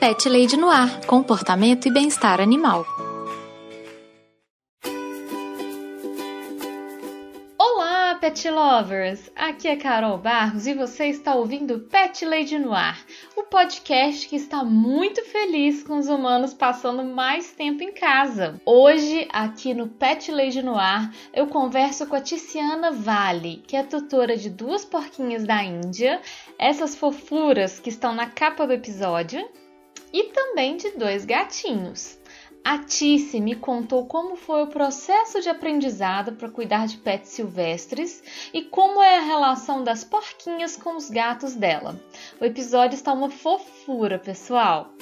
Pet Lady Noir, comportamento e bem-estar animal. Olá, pet lovers! Aqui é Carol Barros e você está ouvindo Pet Lady Noir, o podcast que está muito feliz com os humanos passando mais tempo em casa. Hoje, aqui no Pet Lady Noir, eu converso com a Tiziana Vale, que é tutora de duas porquinhas da Índia, essas fofuras que estão na capa do episódio, e também de dois gatinhos. A Tice me contou como foi o processo de aprendizado para cuidar de pets silvestres e como é a relação das porquinhas com os gatos dela. O episódio está uma fofura, pessoal!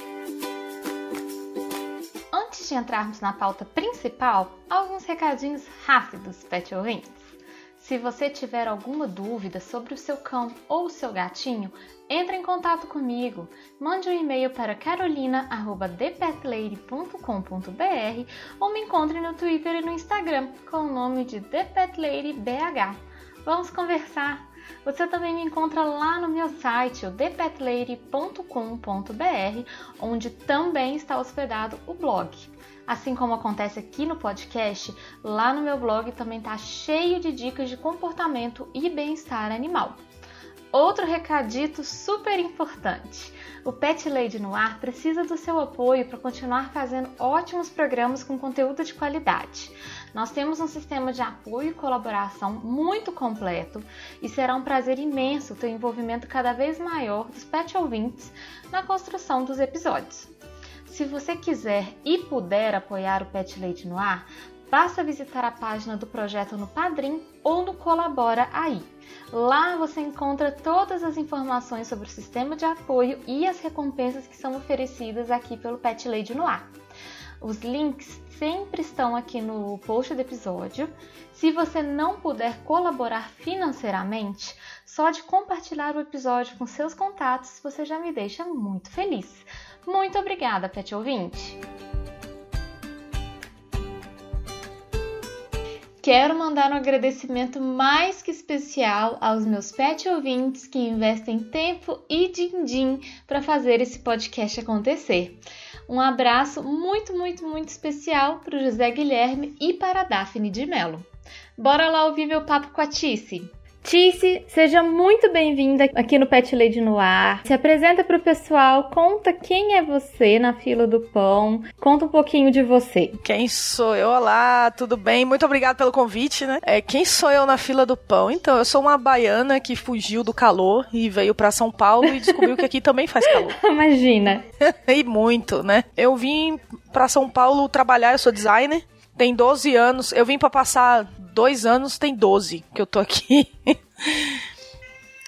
Antes de entrarmos na pauta principal, alguns recadinhos rápidos, pet ouvintes. Se você tiver alguma dúvida sobre o seu cão ou o seu gatinho, entre em contato comigo. Mande um e-mail para carolina@thepetlady.com.br ou me encontre no Twitter e no Instagram com o nome de ThePetLadyBH. Vamos conversar. Você também me encontra lá no meu site, o thepetlady.com.br, onde também está hospedado o blog. Assim como acontece aqui no podcast, lá no meu blog também está cheio de dicas de comportamento e bem-estar animal. Outro recadito super importante. O Pet Lady no Ar precisa do seu apoio para continuar fazendo ótimos programas com conteúdo de qualidade. Nós temos um sistema de apoio e colaboração muito completo e será um prazer imenso ter um envolvimento cada vez maior dos pet ouvintes na construção dos episódios. Se você quiser e puder apoiar o Pet Leite no Ar, basta visitar a página do projeto no Padrim ou no Colabora Aí. Lá você encontra todas as informações sobre o sistema de apoio e as recompensas que são oferecidas aqui pelo Pet Lady no Ar. Os links sempre estão aqui no post do episódio. Se você não puder colaborar financeiramente, só de compartilhar o episódio com seus contatos você já me deixa muito feliz. Muito obrigada, pet ouvinte! Quero mandar um agradecimento mais que especial aos meus pet ouvintes que investem tempo e din-din para fazer esse podcast acontecer. Um abraço muito, muito, muito especial para o José Guilherme e para a Daphne de Mello. Bora lá ouvir meu papo com a Tice! Tice, seja muito bem-vinda aqui no Pet Lady no Ar. Se apresenta para o pessoal, conta quem é você na fila do pão, conta um pouquinho de você. Quem sou eu? Olá, tudo bem? Muito obrigada pelo convite, né? É, quem sou eu na fila do pão? Então, eu sou uma baiana que fugiu do calor e veio para São Paulo e descobriu que aqui também faz calor. Imagina. e muito, né? Eu vim para São Paulo trabalhar, eu sou designer. Tem 12 anos. Eu vim para passar dois anos, tem 12 que eu tô aqui.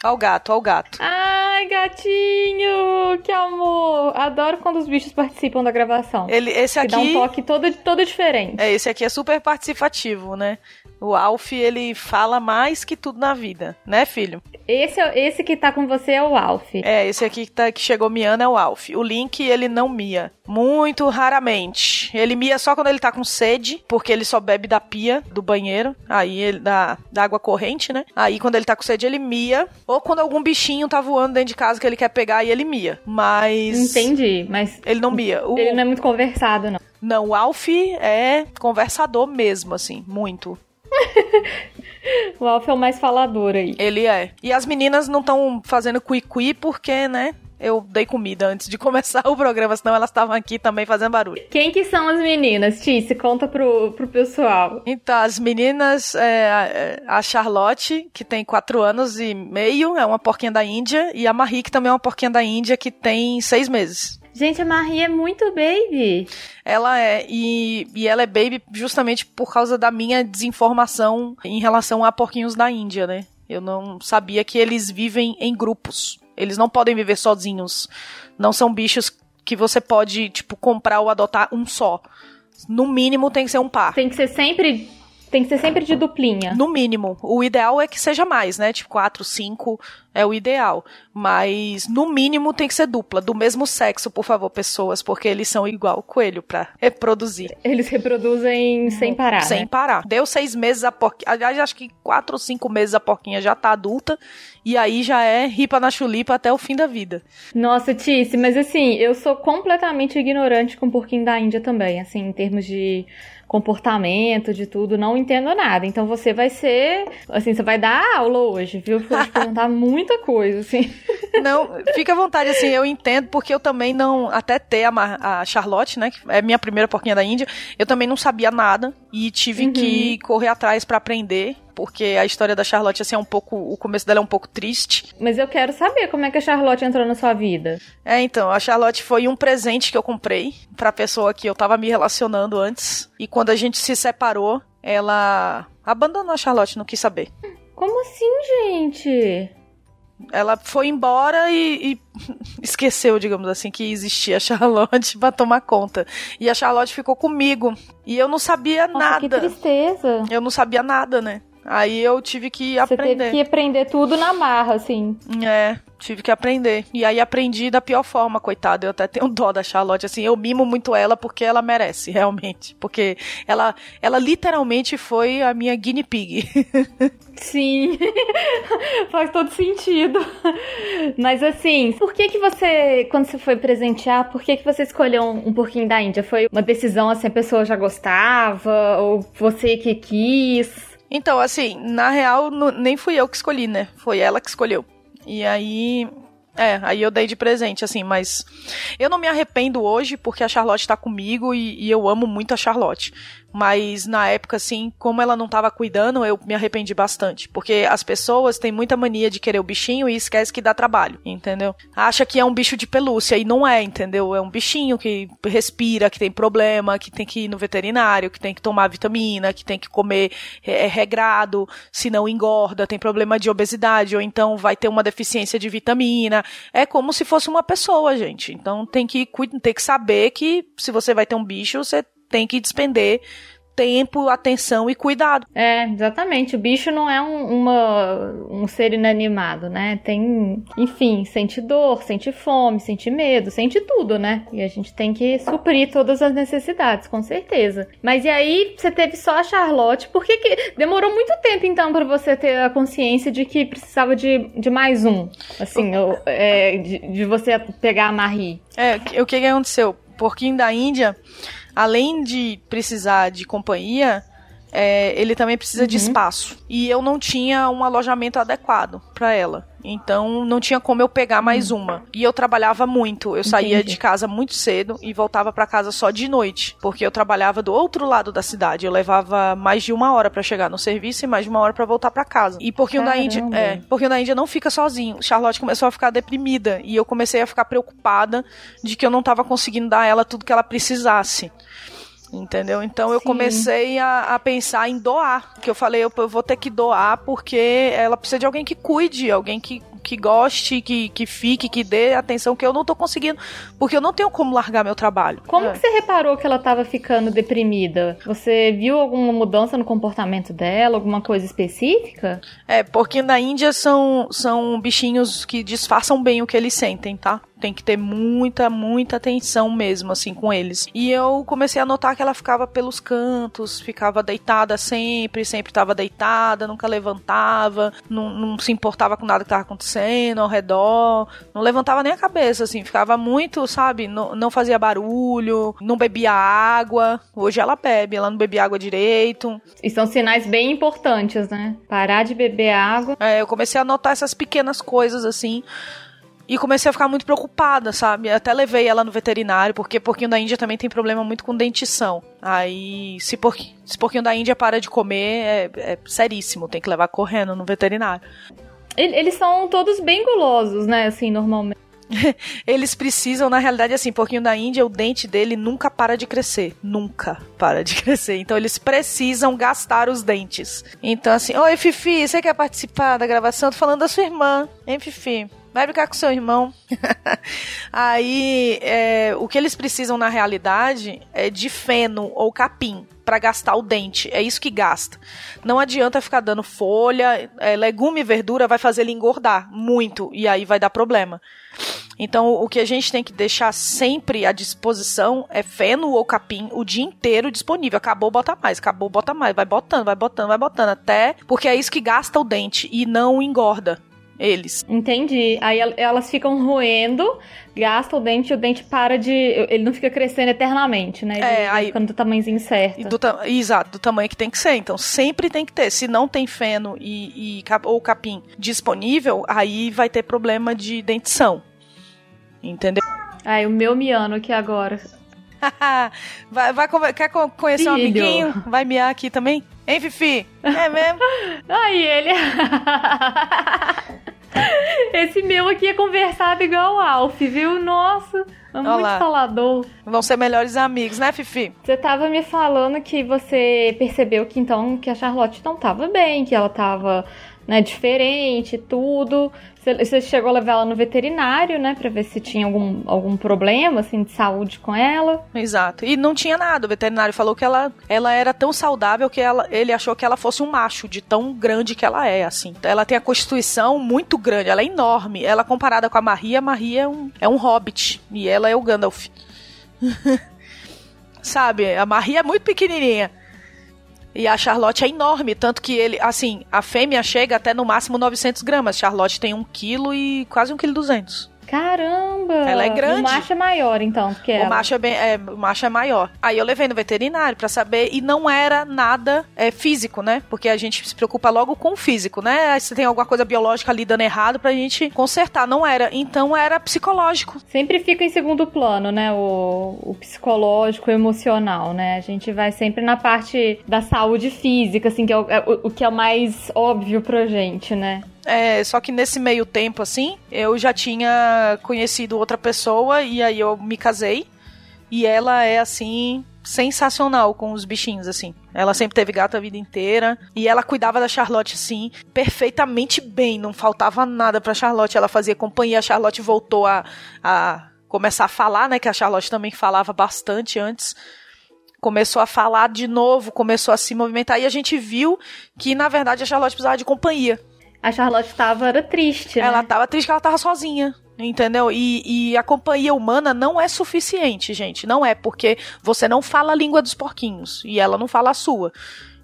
Ao gato, ao gato. Ai, gatinho! Que amor! Adoro quando os bichos participam da gravação. Ele, esse aqui. dá um toque todo, todo diferente. É, esse aqui é super participativo, né? O Alf, ele fala mais que tudo na vida, né, filho? Esse, esse que tá com você é o Alf. É, esse aqui que, tá, que chegou miando é o Alf. O Link, ele não mia. Muito raramente. Ele mia só quando ele tá com sede, porque ele só bebe da pia do banheiro. Aí ele da, da água corrente, né? Aí quando ele tá com sede, ele mia. Ou quando algum bichinho tá voando dentro de casa que ele quer pegar e ele mia. Mas. Entendi, mas. Ele não mia. O... Ele não é muito conversado, não. Não, o Alf é conversador mesmo, assim, muito. o Alf é o mais falador aí. Ele é. E as meninas não estão fazendo cui-cui porque, né? Eu dei comida antes de começar o programa, senão elas estavam aqui também fazendo barulho. Quem que são as meninas, Tice? Conta pro, pro pessoal. Então, as meninas, é, a Charlotte, que tem 4 anos e meio, é uma porquinha da Índia, e a Marie, que também é uma porquinha da Índia, que tem 6 meses. Gente, a Marie é muito baby. Ela é, e, e ela é baby justamente por causa da minha desinformação em relação a porquinhos da Índia, né? Eu não sabia que eles vivem em grupos. Eles não podem viver sozinhos. Não são bichos que você pode, tipo, comprar ou adotar um só. No mínimo tem que ser um par. Tem que ser sempre Tem que ser sempre de duplinha. No mínimo. O ideal é que seja mais, né? Tipo, quatro, cinco é o ideal. Mas, no mínimo, tem que ser dupla. Do mesmo sexo, por favor, pessoas, porque eles são igual o coelho pra reproduzir. Eles reproduzem sem parar. Sem né? parar. Deu seis meses a porquinha. Aliás, acho que quatro ou cinco meses a porquinha já tá adulta. E aí já é ripa na chulipa até o fim da vida. Nossa, Tice, mas assim, eu sou completamente ignorante com o porquinho da Índia também, assim, em termos de comportamento, de tudo, não entendo nada. Então você vai ser, assim, você vai dar aula hoje, viu? Vou te perguntar muita coisa, assim. Não, fica à vontade, assim, eu entendo, porque eu também não, até ter a, a Charlotte, né, que é minha primeira porquinha da Índia, eu também não sabia nada e tive uhum. que correr atrás para aprender porque a história da Charlotte, assim, é um pouco. O começo dela é um pouco triste. Mas eu quero saber como é que a Charlotte entrou na sua vida. É, então, a Charlotte foi um presente que eu comprei pra pessoa que eu tava me relacionando antes. E quando a gente se separou, ela abandonou a Charlotte, não quis saber. Como assim, gente? Ela foi embora e, e, esqueceu, digamos assim, que existia a Charlotte pra tomar conta. E a Charlotte ficou comigo. E eu não sabia Nossa, nada. Que tristeza. Eu não sabia nada, né? Aí eu tive que aprender. Você teve que aprender tudo na marra, assim. É, tive que aprender. E aí aprendi da pior forma, coitada. Eu até tenho dó da Charlotte, assim, eu mimo muito ela porque ela merece, realmente. Porque ela, ela literalmente foi a minha guinea pig. Sim, faz todo sentido. Mas assim, por que que você, quando você foi presentear, por que que você escolheu um, um porquinho da Índia? Foi uma decisão assim, a pessoa já gostava? Ou você que quis? Então, assim, na real, nem fui eu que escolhi, né? Foi ela que escolheu. E aí. É, aí eu dei de presente, assim, mas eu não me arrependo hoje porque a Charlotte tá comigo e, e eu amo muito a Charlotte. Mas na época, assim, como ela não estava cuidando, eu me arrependi bastante. Porque as pessoas têm muita mania de querer o bichinho e esquece que dá trabalho, entendeu? Acha que é um bicho de pelúcia e não é, entendeu? É um bichinho que respira, que tem problema, que tem que ir no veterinário, que tem que tomar vitamina, que tem que comer é, é regrado, se não engorda, tem problema de obesidade, ou então vai ter uma deficiência de vitamina. É como se fosse uma pessoa, gente. Então tem que, tem que saber que se você vai ter um bicho, você tem que despender tempo, atenção e cuidado. É, exatamente. O bicho não é um, uma, um ser inanimado, né? Tem, enfim, sente dor, sente fome, sente medo, sente tudo, né? E a gente tem que suprir todas as necessidades, com certeza. Mas e aí, você teve só a Charlotte, por que, que demorou muito tempo, então, para você ter a consciência de que precisava de, de mais um? Assim, é, de, de você pegar a Marie. É, o que, que aconteceu? Porquinho da Índia além de precisar de companhia, é, ele também precisa uhum. de espaço. E eu não tinha um alojamento adequado para ela. Então não tinha como eu pegar mais uhum. uma. E eu trabalhava muito. Eu saía Entendi. de casa muito cedo e voltava para casa só de noite, porque eu trabalhava do outro lado da cidade. Eu levava mais de uma hora para chegar no serviço e mais de uma hora para voltar para casa. E porque o da Índia, é, porque o da Índia não fica sozinho. Charlotte começou a ficar deprimida e eu comecei a ficar preocupada de que eu não estava conseguindo dar a ela tudo que ela precisasse. Entendeu? Então eu Sim. comecei a, a, pensar em doar. Que eu falei, eu, eu, vou ter que doar porque ela precisa de alguém que cuide, alguém que, que goste, que, que fique, que dê atenção que eu não tô conseguindo. Porque eu não tenho como largar meu trabalho. Como é. que você reparou que ela tava ficando deprimida? Você viu alguma mudança no comportamento dela, alguma coisa específica? É, porque na Índia são, são bichinhos que disfarçam bem o que eles sentem, tá? Tem que ter muita, muita atenção mesmo, assim, com eles. E eu comecei a notar que ela ficava pelos cantos, ficava deitada sempre, sempre estava deitada, nunca levantava, não, não se importava com nada que estava acontecendo ao redor, não levantava nem a cabeça, assim, ficava muito, sabe, não, não fazia barulho, não bebia água. Hoje ela bebe, ela não bebia água direito. E são sinais bem importantes, né? Parar de beber água. É, eu comecei a notar essas pequenas coisas, assim, e comecei a ficar muito preocupada, sabe? Até levei ela no veterinário, porque porquinho da Índia também tem problema muito com dentição. Aí, se, porquinho, se porquinho da Índia para de comer, é, é seríssimo, tem que levar correndo no veterinário. Eles são todos bem gulosos, né? Assim, normalmente. eles precisam, na realidade, assim, porquinho da Índia, o dente dele nunca para de crescer. Nunca para de crescer. Então eles precisam gastar os dentes. Então, assim, oi, Fifi, você quer participar da gravação? tô falando da sua irmã, hein, Fifi? Vai brincar com seu irmão. Aí, é, o que eles precisam na realidade é de feno ou capim para gastar o dente. É isso que gasta. Não adianta ficar dando folha, é, legume e verdura vai fazer ele engordar muito e aí vai dar problema. Então, o que a gente tem que deixar sempre à disposição é feno ou capim o dia inteiro disponível. Acabou, bota mais. Acabou, bota mais. Vai botando, vai botando, vai botando. Até porque é isso que gasta o dente e não engorda eles. Entendi. Aí elas ficam roendo, gasta o dente e o dente para de. Ele não fica crescendo eternamente, né? Ele é, aí. Ficando do tamanhozinho certo. Do ta... Exato, do tamanho que tem que ser. Então sempre tem que ter. Se não tem feno e, e ou capim disponível, aí vai ter problema de dentição. Entendeu? Ai, o meu miano aqui agora. vai, vai, quer conhecer Filho. um amiguinho? Vai miar aqui também? Hein, Fifi? É mesmo? Aí ele. Esse meu aqui é conversado igual o Alf, viu? Nossa, é muito Olá. falador. Vão ser melhores amigos, né, Fifi? Você tava me falando que você percebeu que então que a Charlotte não tava bem, que ela tava né, diferente, tudo. Você chegou a levar ela no veterinário, né, pra ver se tinha algum, algum problema, assim, de saúde com ela. Exato. E não tinha nada. O veterinário falou que ela, ela era tão saudável que ela, ele achou que ela fosse um macho, de tão grande que ela é, assim. Ela tem a constituição muito grande, ela é enorme. Ela, comparada com a Maria, a Maria é um, é um hobbit. E ela é o Gandalf. Sabe? A Maria é muito pequenininha. E a Charlotte é enorme, tanto que ele, assim, a fêmea chega até no máximo 900 gramas. Charlotte tem 1 kg e quase 1 kg 200. Caramba! Ela é grande. O macho é maior, então, que o macho é bem, é, o macho é maior. Aí eu levei no veterinário para saber e não era nada é, físico, né? Porque a gente se preocupa logo com o físico, né? Se tem alguma coisa biológica ali dando errado pra gente consertar. Não era. Então era psicológico. Sempre fica em segundo plano, né? O, o psicológico, o emocional, né? A gente vai sempre na parte da saúde física, assim, que é o, é, o que é o mais óbvio pra gente, né? É, só que nesse meio tempo, assim, eu já tinha conhecido outra pessoa e aí eu me casei. E ela é, assim, sensacional com os bichinhos, assim. Ela sempre teve gato a vida inteira. E ela cuidava da Charlotte, assim, perfeitamente bem. Não faltava nada pra Charlotte. Ela fazia companhia. A Charlotte voltou a, a começar a falar, né? Que a Charlotte também falava bastante antes começou a falar de novo, começou a se movimentar e a gente viu que na verdade a Charlotte precisava de companhia a Charlotte tava era triste, né? Ela tava triste que ela tava sozinha. Entendeu? E, e, a companhia humana não é suficiente, gente. Não é, porque você não fala a língua dos porquinhos e ela não fala a sua.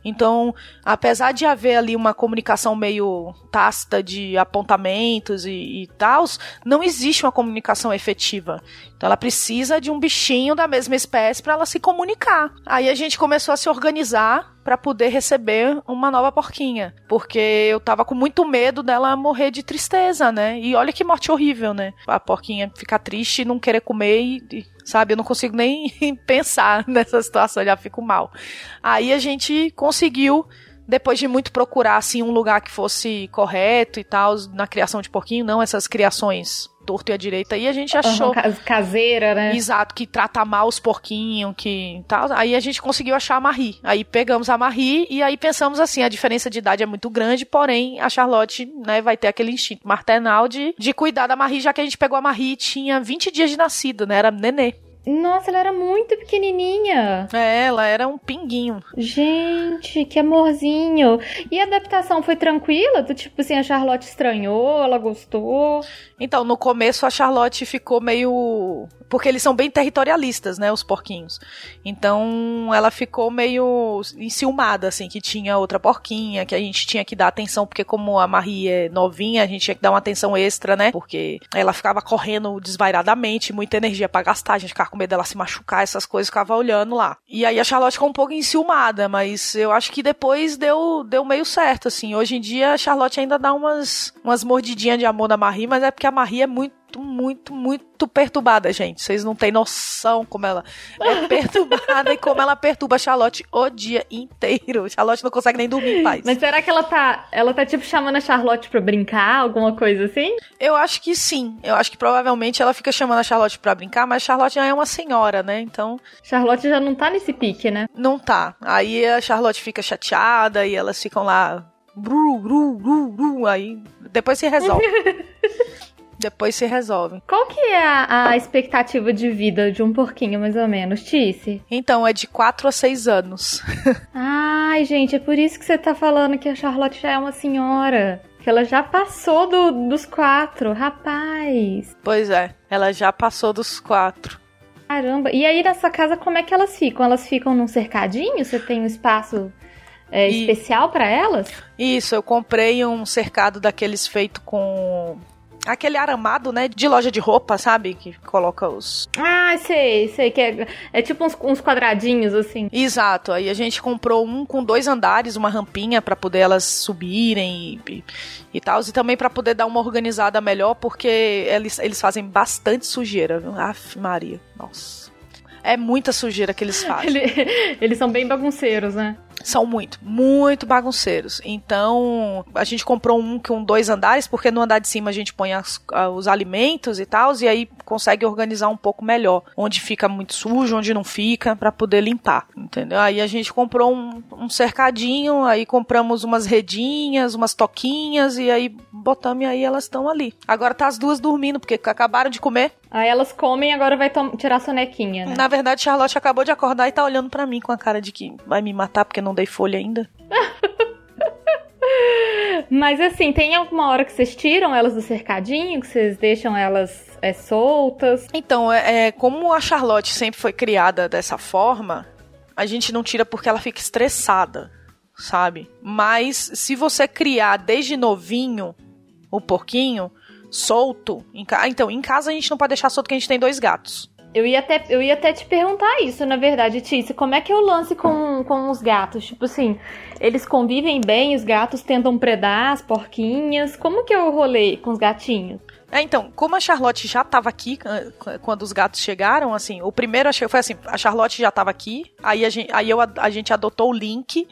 Então, apesar de haver ali uma comunicação meio tácita de apontamentos e, e tal, não existe uma comunicação efetiva. Então, ela precisa de um bichinho da mesma espécie para ela se comunicar. Aí a gente começou a se organizar para poder receber uma nova porquinha, porque eu tava com muito medo dela morrer de tristeza, né? E olha que morte horrível, né? A porquinha ficar triste e não querer comer e sabe? Eu não consigo nem pensar nessa situação, já fico mal. Aí a gente conseguiu depois de muito procurar assim um lugar que fosse correto e tal na criação de porquinho, não essas criações torto e à direita. E a gente achou. Uhum, caseira, né? Exato, que trata mal os porquinhos, que tal. Aí a gente conseguiu achar a Marie. Aí pegamos a Marie e aí pensamos assim: a diferença de idade é muito grande, porém a Charlotte, né, vai ter aquele instinto maternal de, de cuidar da Marie, já que a gente pegou a Marie e tinha 20 dias de nascido, né? Era nenê. Nossa, ela era muito pequenininha. É, ela era um pinguinho. Gente, que amorzinho. E a adaptação foi tranquila? Do tipo assim, a Charlotte estranhou, ela gostou? Então, no começo a Charlotte ficou meio porque eles são bem territorialistas, né, os porquinhos. Então, ela ficou meio enciumada, assim, que tinha outra porquinha, que a gente tinha que dar atenção, porque como a Marie é novinha, a gente tinha que dar uma atenção extra, né, porque ela ficava correndo desvairadamente, muita energia para gastar, a gente ficava com medo dela se machucar, essas coisas, ficava olhando lá. E aí a Charlotte ficou um pouco enciumada, mas eu acho que depois deu, deu meio certo, assim. Hoje em dia a Charlotte ainda dá umas, umas mordidinhas de amor na Marie, mas é porque a Marie é muito muito, muito, muito perturbada, gente. Vocês não têm noção como ela é perturbada e como ela perturba a Charlotte o dia inteiro. Charlotte não consegue nem dormir em paz. Mas será que ela tá, ela tá tipo chamando a Charlotte pra brincar, alguma coisa assim? Eu acho que sim. Eu acho que provavelmente ela fica chamando a Charlotte pra brincar, mas a Charlotte já é uma senhora, né? Então. Charlotte já não tá nesse pique, né? Não tá. Aí a Charlotte fica chateada e elas ficam lá. Bru, bru, bru, bru, aí depois se resolve. depois se resolve. Qual que é a, a expectativa de vida de um porquinho, mais ou menos, Tice? Então, é de 4 a 6 anos. Ai, gente, é por isso que você tá falando que a Charlotte já é uma senhora. Que ela já passou do, dos quatro, rapaz. Pois é, ela já passou dos quatro. Caramba, e aí nessa casa como é que elas ficam? Elas ficam num cercadinho? Você tem um espaço é, e... especial para elas? Isso, eu comprei um cercado daqueles feito com aquele aramado, né, de loja de roupa, sabe? Que coloca os. Ah, sei, sei. Que é, é tipo uns, uns, quadradinhos, assim. Exato. Aí a gente comprou um com dois andares, uma rampinha para poder elas subirem e, e, e tal. E também para poder dar uma organizada melhor, porque eles, eles fazem bastante sujeira, viu? Aff, Maria. Nossa. É muita sujeira que eles fazem. Ele, eles são bem bagunceiros, né? São muito, muito bagunceiros. Então, a gente comprou um com dois andares, porque no andar de cima a gente põe as, os alimentos e tal, e aí consegue organizar um pouco melhor. Onde fica muito sujo, onde não fica, para poder limpar, entendeu? Aí a gente comprou um, um, cercadinho, aí compramos umas redinhas, umas toquinhas, e aí botamos e aí elas estão ali. Agora tá as duas dormindo, porque acabaram de comer. Aí elas comem e agora vai tirar a sonequinha, né? Na verdade, Charlotte acabou de acordar e tá olhando para mim com a cara de que vai me matar porque não dei folha ainda. Mas assim, tem alguma hora que vocês tiram elas do cercadinho, que vocês deixam elas é, soltas? Então, é, é, como a Charlotte sempre foi criada dessa forma, a gente não tira porque ela fica estressada, sabe? Mas se você criar desde novinho o porquinho solto, em ca... Ah, então, em casa a gente não pode deixar solto porque a gente tem dois gatos. Eu ia, até, eu ia até te perguntar isso, na verdade, Tícia. Como é que é o lance com, com os gatos? Tipo assim, eles convivem bem, os gatos tentam predar as porquinhas. Como que é o rolê com os gatinhos? É, então, como a Charlotte já estava aqui quando os gatos chegaram, assim, o primeiro foi assim, a Charlotte já estava aqui, aí a gente, aí eu, a gente adotou o Link,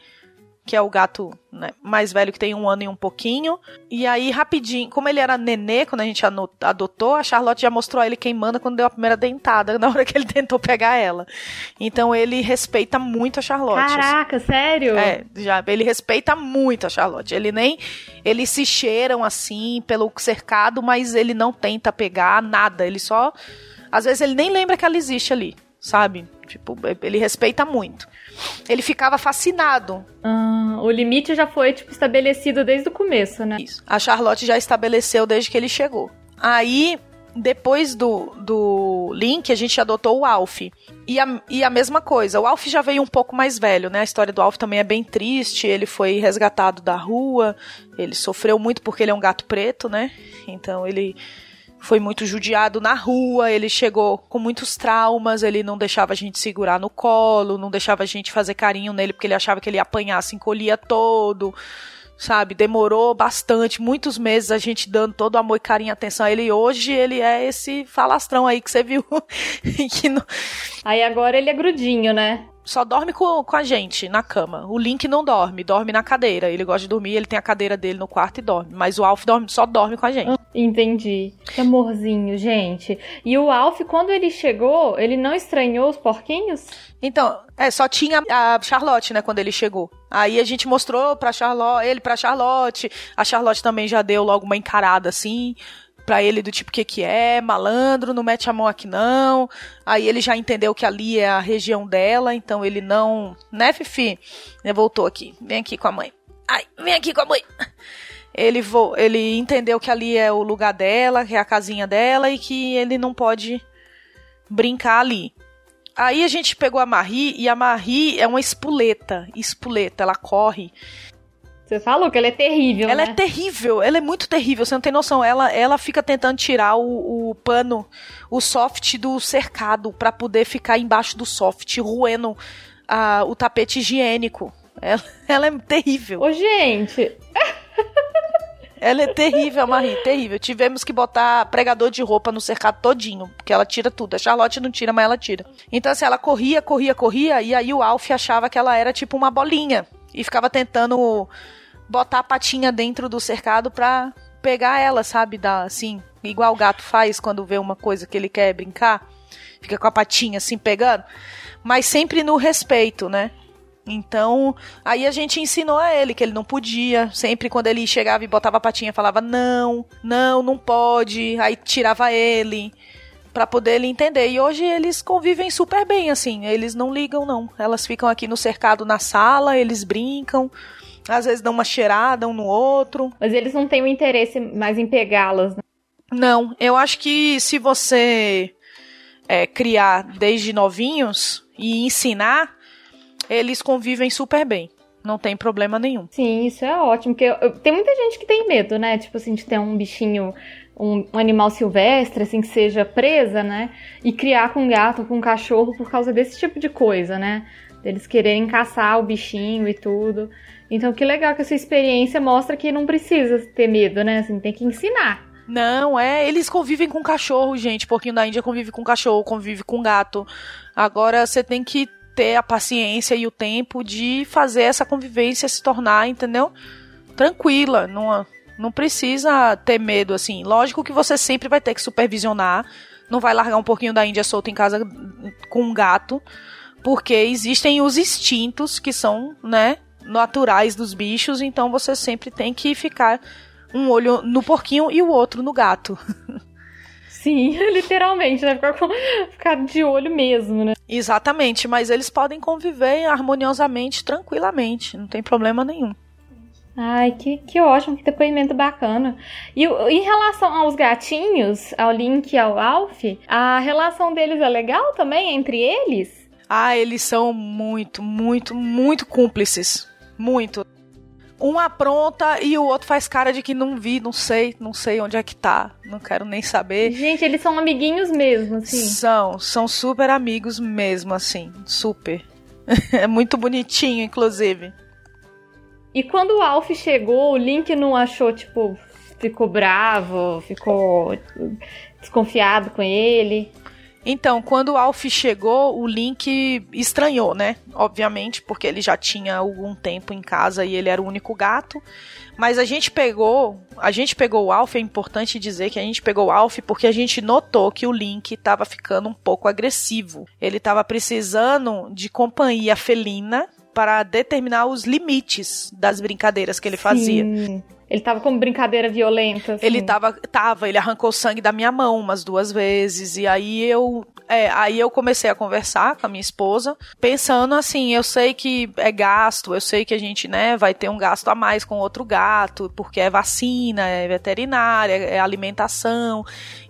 que é o gato né, mais velho que tem um ano e um pouquinho. E aí, rapidinho, como ele era nenê quando a gente adotou, a Charlotte já mostrou a ele quem manda quando deu a primeira dentada, na hora que ele tentou pegar ela. Então ele respeita muito a Charlotte. Caraca, assim. sério? É, já, ele respeita muito a Charlotte. Ele nem. Eles se cheiram assim pelo cercado, mas ele não tenta pegar nada. Ele só. Às vezes ele nem lembra que ela existe ali, sabe? Tipo, ele respeita muito ele ficava fascinado. Ah, o limite já foi, tipo, estabelecido desde o começo, né? Isso. A Charlotte já estabeleceu desde que ele chegou. Aí, depois do, do Link, a gente adotou o Alf. E a, e a mesma coisa, o Alf já veio um pouco mais velho, né? A história do Alf também é bem triste. Ele foi resgatado da rua, ele sofreu muito porque ele é um gato preto, né? Então ele foi muito judiado na rua, ele chegou com muitos traumas, ele não deixava a gente segurar no colo, não deixava a gente fazer carinho nele porque ele achava que ele ia apanhar, se encolhia todo, sabe? Demorou bastante, muitos meses a gente dando todo amor e carinho e atenção a ele. E hoje ele é esse falastrão aí que você viu. que não... Aí agora ele é grudinho, né? Só dorme com, com a gente na cama. O Link não dorme, dorme na cadeira. Ele gosta de dormir, ele tem a cadeira dele no quarto e dorme. Mas o Alf dorme, só dorme com a gente. Entendi. Que amorzinho, gente. E o Alf, quando ele chegou, ele não estranhou os porquinhos? Então, é, só tinha a Charlotte, né, quando ele chegou. Aí a gente mostrou pra Charlotte, ele pra Charlotte. A Charlotte também já deu logo uma encarada assim pra ele do tipo, que que é, malandro, não mete a mão aqui não. Aí ele já entendeu que ali é a região dela, então ele não... Né, Fifi? Ele voltou aqui. Vem aqui com a mãe. Ai, vem aqui com a mãe. Ele, vo... ele entendeu que ali é o lugar dela, que é a casinha dela e que ele não pode brincar ali. Aí a gente pegou a Marie e a Marie é uma espuleta, espuleta, ela corre você falou que ela é terrível, Ela né? é terrível, ela é muito terrível, você não tem noção. Ela, ela fica tentando tirar o, o pano, o soft do cercado para poder ficar embaixo do soft, roendo a, o tapete higiênico. Ela, ela é terrível. Ô, gente! Ela é terrível, Marie, terrível. Tivemos que botar pregador de roupa no cercado todinho, porque ela tira tudo. A Charlotte não tira, mas ela tira. Então, assim, ela corria, corria, corria, e aí o Alf achava que ela era tipo uma bolinha. E ficava tentando botar a patinha dentro do cercado pra pegar ela, sabe? Da, assim, igual o gato faz quando vê uma coisa que ele quer brincar. Fica com a patinha assim pegando. Mas sempre no respeito, né? Então, aí a gente ensinou a ele que ele não podia. Sempre quando ele chegava e botava a patinha, falava não, não, não pode. Aí tirava ele para poder ele entender. E hoje eles convivem super bem, assim. Eles não ligam, não. Elas ficam aqui no cercado na sala, eles brincam. Às vezes dão uma cheirada um no outro. Mas eles não têm o interesse mais em pegá-las, né? Não, eu acho que se você é, criar desde novinhos e ensinar, eles convivem super bem. Não tem problema nenhum. Sim, isso é ótimo. Porque eu, tem muita gente que tem medo, né? Tipo assim, de ter um bichinho, um, um, animal silvestre, assim, que seja presa, né? E criar com um gato, com um cachorro por causa desse tipo de coisa, né? Eles quererem caçar o bichinho e tudo. Então, que legal que essa experiência mostra que não precisa ter medo, né? Assim, tem que ensinar. Não, é, eles convivem com cachorro, gente. Pouquinho da Índia convive com cachorro, convive com gato. Agora você tem que ter a paciência e o tempo de fazer essa convivência se tornar, entendeu? Tranquila, não, não precisa ter medo, assim. Lógico que você sempre vai ter que supervisionar, não vai largar um pouquinho da Índia solta em casa com um gato, porque existem os instintos que são, né, naturais dos bichos, então você sempre tem que ficar um olho no porquinho e o outro no gato. Sim, literalmente, né? Ficar, com, ficar de olho mesmo, né? Exatamente, mas eles podem conviver harmoniosamente, tranquilamente, não tem problema nenhum. Ai, que, que ótimo, que depoimento bacana. E em relação aos gatinhos, ao Link e ao Alf, a relação deles é legal também entre eles? Ah, eles são muito, muito, muito cúmplices. Muito um apronta e o outro faz cara de que não vi, não sei, não sei onde é que tá, não quero nem saber. Gente, eles são amiguinhos mesmo, assim. São, são super amigos mesmo, assim, super. é muito bonitinho, inclusive. E quando o Alf chegou, o Link não achou, tipo, ficou bravo, ficou desconfiado com ele? Então, quando o Alf chegou, o Link estranhou, né? Obviamente, porque ele já tinha algum tempo em casa e ele era o único gato. Mas a gente pegou, a gente pegou o Alf, é importante dizer que a gente pegou o Alf porque a gente notou que o Link estava ficando um pouco agressivo. Ele estava precisando de companhia felina para determinar os limites das brincadeiras que ele Sim. fazia. Ele tava com brincadeira violenta. Assim. Ele tava, tava, ele arrancou sangue da minha mão umas duas vezes. E aí eu é, aí eu comecei a conversar com a minha esposa, pensando assim, eu sei que é gasto, eu sei que a gente, né, vai ter um gasto a mais com outro gato, porque é vacina, é veterinária, é alimentação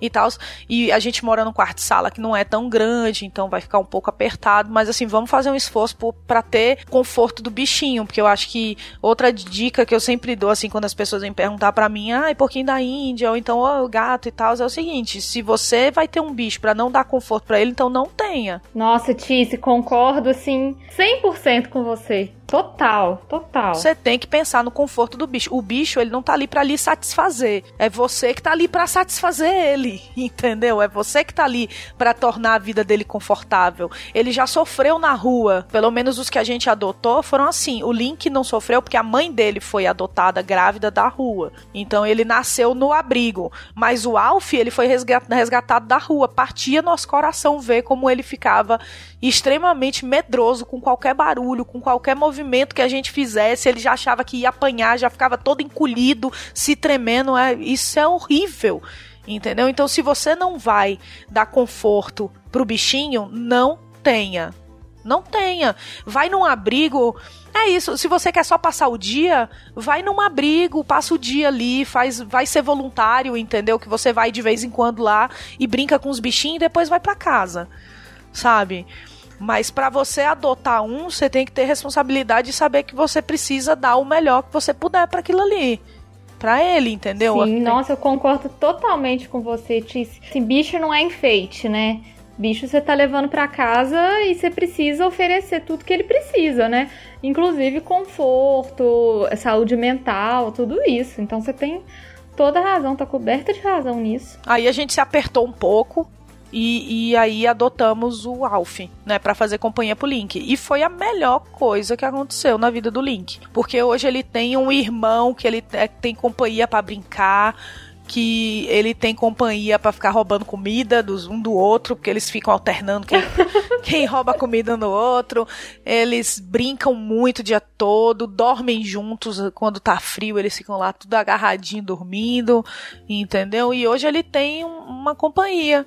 e tal. E a gente mora num quarto de sala que não é tão grande, então vai ficar um pouco apertado, mas assim, vamos fazer um esforço para ter conforto do bichinho, porque eu acho que outra dica que eu sempre dou assim quando as pessoas vêm perguntar para mim, ah, porquinho da Índia ou então o oh, gato e tal, é o seguinte, se você vai ter um bicho para não dar conforto para ele, então não tenha. Nossa, Tice, concordo assim 100% com você. Total, total. Você tem que pensar no conforto do bicho. O bicho, ele não tá ali para lhe satisfazer. É você que tá ali para satisfazer ele, entendeu? É você que tá ali para tornar a vida dele confortável. Ele já sofreu na rua, pelo menos os que a gente adotou foram assim. O Link não sofreu porque a mãe dele foi adotada grávida da rua. Então ele nasceu no abrigo, mas o Alf, ele foi resgatado da rua. Partia nosso coração ver como ele ficava extremamente medroso com qualquer barulho, com qualquer movimento que a gente fizesse, ele já achava que ia apanhar, já ficava todo encolhido, se tremendo. É, isso é horrível. Entendeu? Então, se você não vai dar conforto pro bichinho, não tenha. Não tenha. Vai num abrigo. É isso. Se você quer só passar o dia, vai num abrigo, passa o dia ali, faz, vai ser voluntário, entendeu? Que você vai de vez em quando lá e brinca com os bichinhos e depois vai para casa. Sabe? Mas para você adotar um, você tem que ter responsabilidade de saber que você precisa dar o melhor que você puder para aquilo ali. Pra ele, entendeu? Sim, nossa, eu concordo totalmente com você, Tice. Assim, bicho não é enfeite, né? Bicho você tá levando para casa e você precisa oferecer tudo que ele precisa, né? Inclusive conforto, saúde mental, tudo isso. Então você tem toda a razão, tá coberta de razão nisso. Aí a gente se apertou um pouco, e, e aí adotamos o Alf, né, para fazer companhia pro Link. E foi a melhor coisa que aconteceu na vida do Link, porque hoje ele tem um irmão que ele é, tem companhia para brincar, que ele tem companhia para ficar roubando comida dos um do outro, porque eles ficam alternando quem, quem rouba comida no outro. Eles brincam muito o dia todo, dormem juntos quando tá frio, eles ficam lá tudo agarradinho dormindo, entendeu? E hoje ele tem uma companhia.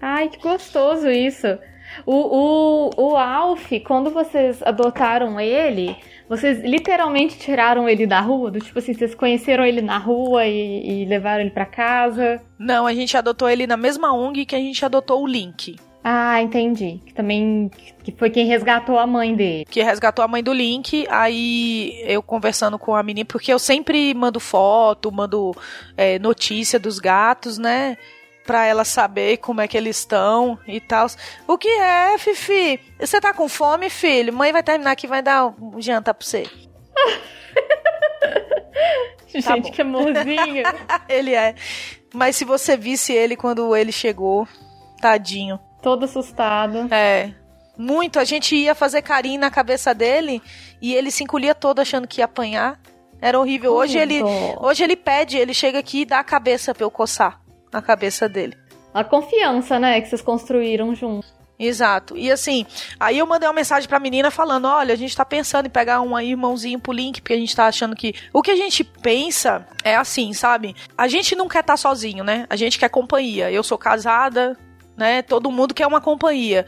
Ai, que gostoso isso. O, o, o Alf, quando vocês adotaram ele, vocês literalmente tiraram ele da rua? Do tipo assim, vocês conheceram ele na rua e, e levaram ele para casa? Não, a gente adotou ele na mesma ONG que a gente adotou o Link. Ah, entendi. Que também que foi quem resgatou a mãe dele. Que resgatou a mãe do Link. Aí eu conversando com a menina, porque eu sempre mando foto, mando é, notícia dos gatos, né? Pra ela saber como é que eles estão e tal. O que é, Fifi? Você tá com fome, filho? Mãe vai terminar aqui vai dar um janta pra você. Tá Gente, que amorzinho. ele é. Mas se você visse ele quando ele chegou, tadinho. Todo assustado. É. Muito. A gente ia fazer carinho na cabeça dele e ele se encolhia todo achando que ia apanhar. Era horrível. Hoje ele, hoje ele pede, ele chega aqui e dá a cabeça pra eu coçar na cabeça dele. A confiança, né, que vocês construíram juntos. Exato. E assim, aí eu mandei uma mensagem pra menina falando: olha, a gente tá pensando em pegar um irmãozinho pro link, porque a gente tá achando que. O que a gente pensa é assim, sabe? A gente não quer estar tá sozinho, né? A gente quer companhia. Eu sou casada, né? Todo mundo quer uma companhia.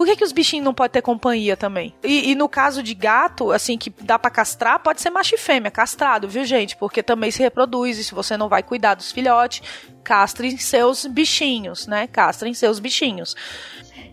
Por que, que os bichinhos não podem ter companhia também? E, e, no caso de gato, assim, que dá para castrar, pode ser macho e fêmea, castrado, viu, gente? Porque também se reproduz, e se você não vai cuidar dos filhotes, castrem seus bichinhos, né? Castrem seus bichinhos.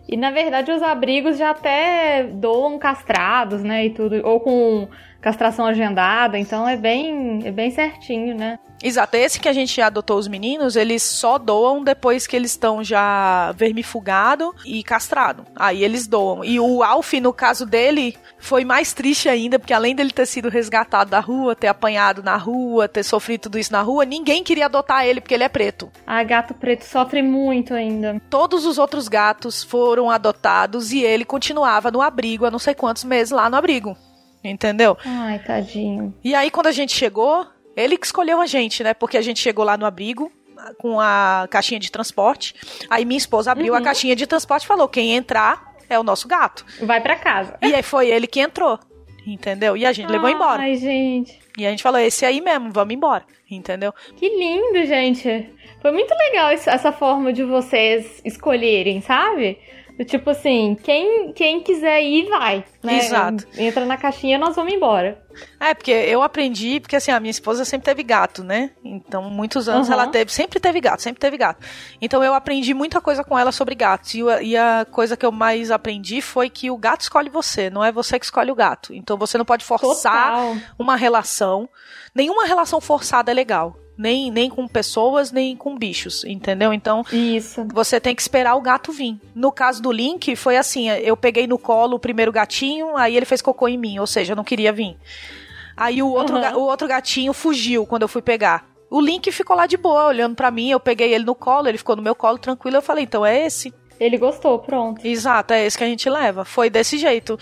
E na verdade os abrigos já até doam castrados, né? E tudo, ou com castração agendada, então é bem, é bem certinho, né? Exato, esse que a gente adotou os meninos, eles só doam depois que eles estão já vermifugado e castrado. Aí eles doam. E o Alf, no caso dele, foi mais triste ainda, porque além dele ter sido resgatado da rua, ter apanhado na rua, ter sofrido tudo isso na rua, ninguém queria adotar ele porque ele é preto. Ah, gato preto sofre muito ainda. Todos os outros gatos foram adotados e ele continuava no abrigo há não sei quantos meses lá no abrigo. Entendeu? Ai, tadinho. E aí, quando a gente chegou, ele que escolheu a gente, né? Porque a gente chegou lá no abrigo com a caixinha de transporte. Aí minha esposa abriu uhum. a caixinha de transporte e falou: quem entrar é o nosso gato. Vai para casa. E aí foi ele que entrou. Entendeu? E a gente levou embora. Ai, gente. E a gente falou: esse aí mesmo, vamos embora. Entendeu? Que lindo, gente. Foi muito legal essa forma de vocês escolherem, sabe? Tipo assim, quem, quem quiser ir, vai. Né? Exato. Entra na caixinha nós vamos embora. É, porque eu aprendi, porque assim, a minha esposa sempre teve gato, né? Então, muitos anos uhum. ela teve, sempre teve gato, sempre teve gato. Então, eu aprendi muita coisa com ela sobre gatos. E, e a coisa que eu mais aprendi foi que o gato escolhe você, não é você que escolhe o gato. Então, você não pode forçar Total. uma relação. Nenhuma relação forçada é legal nem, nem com pessoas, nem com bichos, entendeu? Então, Isso. você tem que esperar o gato vir. No caso do Link, foi assim: eu peguei no colo o primeiro gatinho, aí ele fez cocô em mim, ou seja, não queria vir. Aí o outro, uhum. o outro gatinho fugiu quando eu fui pegar. O Link ficou lá de boa, olhando para mim, eu peguei ele no colo, ele ficou no meu colo tranquilo, eu falei, então é esse. Ele gostou, pronto. Exato, é esse que a gente leva. Foi desse jeito.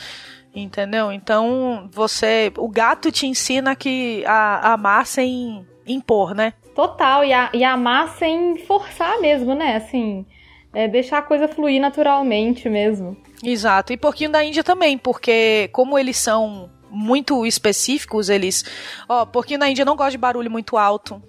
Entendeu? Então, você. O gato te ensina que a, a amar sem impor, né? Total, e, a, e amar sem forçar mesmo, né? Assim, é deixar a coisa fluir naturalmente mesmo. Exato, e pouquinho da Índia também, porque como eles são muito específicos, eles. Ó, porquinho da Índia não gosta de barulho muito alto.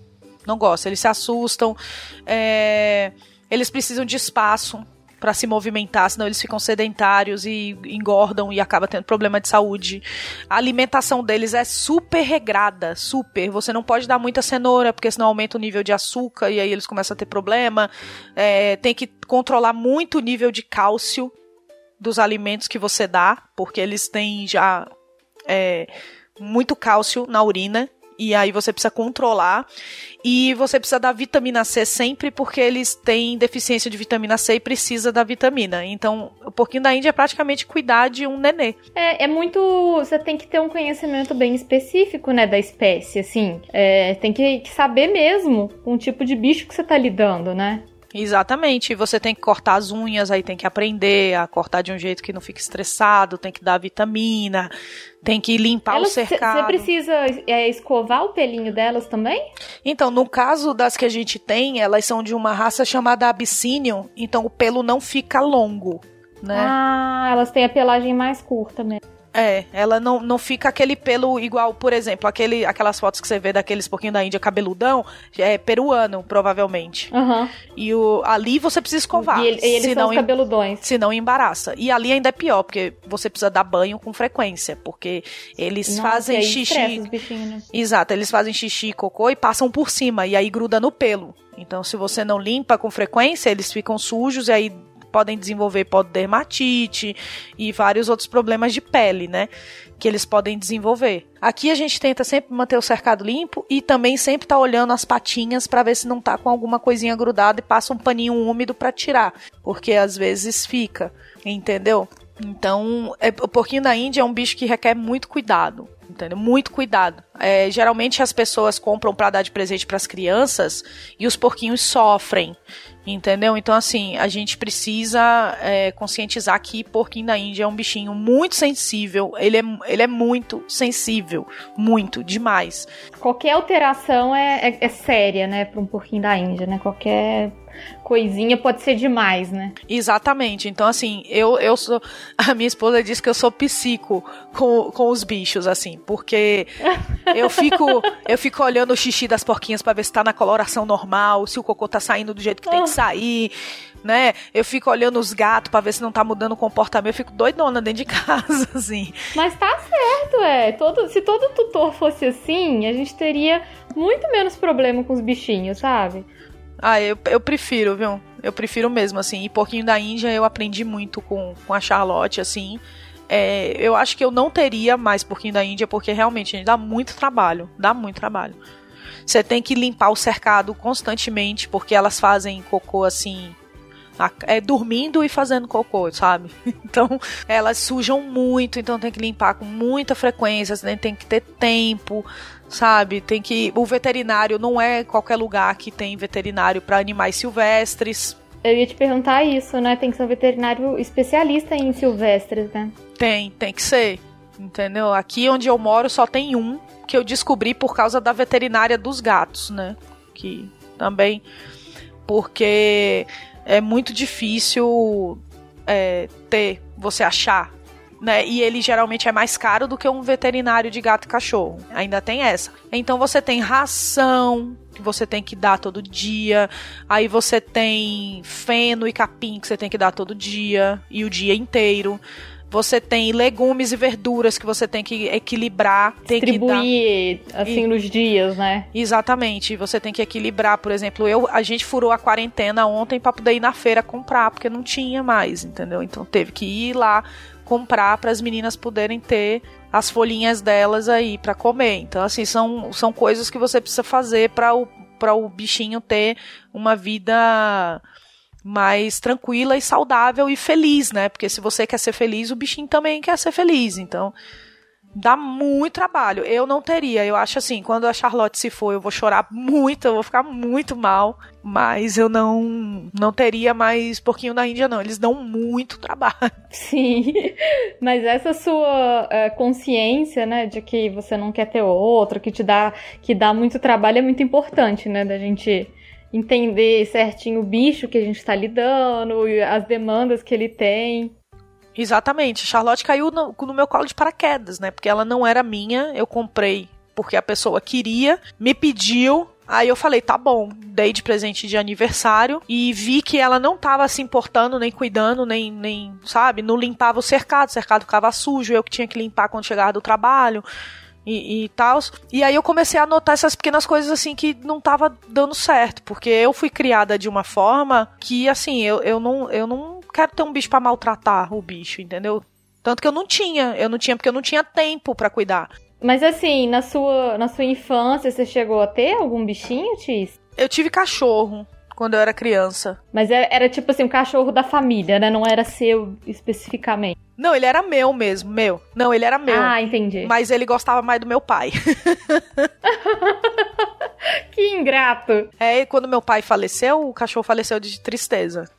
Não gosta, eles se assustam. É, eles precisam de espaço para se movimentar, senão eles ficam sedentários e engordam e acaba tendo problema de saúde. A alimentação deles é super regrada, super. Você não pode dar muita cenoura, porque senão aumenta o nível de açúcar e aí eles começam a ter problema. É, tem que controlar muito o nível de cálcio dos alimentos que você dá, porque eles têm já é, muito cálcio na urina e aí você precisa controlar. E você precisa da vitamina C sempre, porque eles têm deficiência de vitamina C e precisa da vitamina. Então, o porquinho da Índia é praticamente cuidar de um nenê. É, é muito. Você tem que ter um conhecimento bem específico, né, da espécie, assim. É, tem que, saber mesmo com o tipo de bicho que você tá lidando, né? Exatamente. Você tem que cortar as unhas, aí tem que aprender a cortar de um jeito que não fique estressado, tem que dar vitamina, tem que limpar elas, o cercado. Você precisa é, escovar o pelinho delas também? Então, no caso das que a gente tem, elas são de uma raça chamada Abyssinian, então o pelo não fica longo, né? Ah, elas têm a pelagem mais curta mesmo. É, ela não, não fica aquele pelo igual, por exemplo, aquele, aquelas fotos que você vê daqueles pouquinho da Índia cabeludão, é peruano, provavelmente. Uhum. E o, ali você precisa escovar. E, ele, e eles são cabeludões. Senão embaraça. E ali ainda é pior, porque você precisa dar banho com frequência, porque eles Nossa, fazem xixi. Né? Exato, eles fazem xixi e cocô e passam por cima, e aí gruda no pelo. Então, se você não limpa com frequência, eles ficam sujos e aí podem desenvolver pododermatite e vários outros problemas de pele, né? Que eles podem desenvolver. Aqui a gente tenta sempre manter o cercado limpo e também sempre tá olhando as patinhas para ver se não tá com alguma coisinha grudada e passa um paninho úmido para tirar, porque às vezes fica, entendeu? Então, é, o porquinho da Índia é um bicho que requer muito cuidado entendeu? Muito cuidado. É, geralmente as pessoas compram para dar de presente para as crianças e os porquinhos sofrem, entendeu? Então assim a gente precisa é, conscientizar que porquinho da Índia é um bichinho muito sensível. Ele é, ele é muito sensível, muito demais. Qualquer alteração é, é, é séria, né, para um porquinho da Índia, né? Qualquer coisinha pode ser demais, né? Exatamente. Então, assim, eu, eu sou. A minha esposa diz que eu sou psico com, com os bichos, assim, porque eu fico, eu fico olhando o xixi das porquinhas para ver se tá na coloração normal, se o cocô tá saindo do jeito que tem que ah. sair. Né? Eu fico olhando os gatos para ver se não tá mudando o comportamento. Eu fico doidona dentro de casa, assim. Mas tá certo, é. Todo, se todo tutor fosse assim, a gente teria muito menos problema com os bichinhos, sabe? Ah, eu, eu prefiro, viu? Eu prefiro mesmo, assim. E Porquinho da Índia eu aprendi muito com, com a Charlotte, assim. É, eu acho que eu não teria mais Porquinho da Índia, porque realmente dá muito trabalho. Dá muito trabalho. Você tem que limpar o cercado constantemente, porque elas fazem cocô assim. É, dormindo e fazendo cocô, sabe? Então, elas sujam muito, então tem que limpar com muita frequência, né? tem que ter tempo sabe? Tem que o veterinário não é qualquer lugar que tem veterinário para animais silvestres. Eu ia te perguntar isso, né? Tem que ser um veterinário especialista em silvestres, né? Tem, tem que ser. Entendeu? Aqui onde eu moro só tem um que eu descobri por causa da veterinária dos gatos, né? Que também porque é muito difícil é, ter, você achar né? E ele geralmente é mais caro do que um veterinário de gato e cachorro. Ainda tem essa. Então você tem ração que você tem que dar todo dia. Aí você tem feno e capim que você tem que dar todo dia e o dia inteiro. Você tem legumes e verduras que você tem que equilibrar. Tem Distribuir, que dar... assim, e... nos dias, né? Exatamente. Você tem que equilibrar. Por exemplo, eu, a gente furou a quarentena ontem para poder ir na feira comprar, porque não tinha mais, entendeu? Então teve que ir lá comprar para as meninas poderem ter as folhinhas delas aí para comer. Então, assim, são, são coisas que você precisa fazer para o, o bichinho ter uma vida mais tranquila e saudável e feliz, né? Porque se você quer ser feliz, o bichinho também quer ser feliz. Então, dá muito trabalho. Eu não teria. Eu acho assim, quando a Charlotte se for, eu vou chorar muito, eu vou ficar muito mal. Mas eu não não teria mais porquinho da Índia, não. Eles dão muito trabalho. Sim. Mas essa sua é, consciência, né, de que você não quer ter outro, que te dá, que dá muito trabalho, é muito importante, né? Da gente entender certinho o bicho que a gente está lidando, as demandas que ele tem. Exatamente. Charlotte caiu no, no meu colo de paraquedas, né? Porque ela não era minha, eu comprei porque a pessoa queria, me pediu, Aí eu falei, tá bom, dei de presente de aniversário e vi que ela não tava se importando, nem cuidando, nem, nem, sabe, não limpava o cercado, o cercado ficava sujo, eu que tinha que limpar quando chegava do trabalho e, e tal. E aí eu comecei a notar essas pequenas coisas assim que não tava dando certo, porque eu fui criada de uma forma que, assim, eu, eu, não, eu não quero ter um bicho para maltratar o bicho, entendeu? Tanto que eu não tinha, eu não tinha porque eu não tinha tempo para cuidar. Mas assim, na sua, na sua infância, você chegou a ter algum bichinho, Tis? Eu tive cachorro quando eu era criança. Mas era, era, tipo assim, um cachorro da família, né? Não era seu especificamente. Não, ele era meu mesmo, meu. Não, ele era meu. Ah, entendi. Mas ele gostava mais do meu pai. que ingrato. É, e quando meu pai faleceu, o cachorro faleceu de tristeza.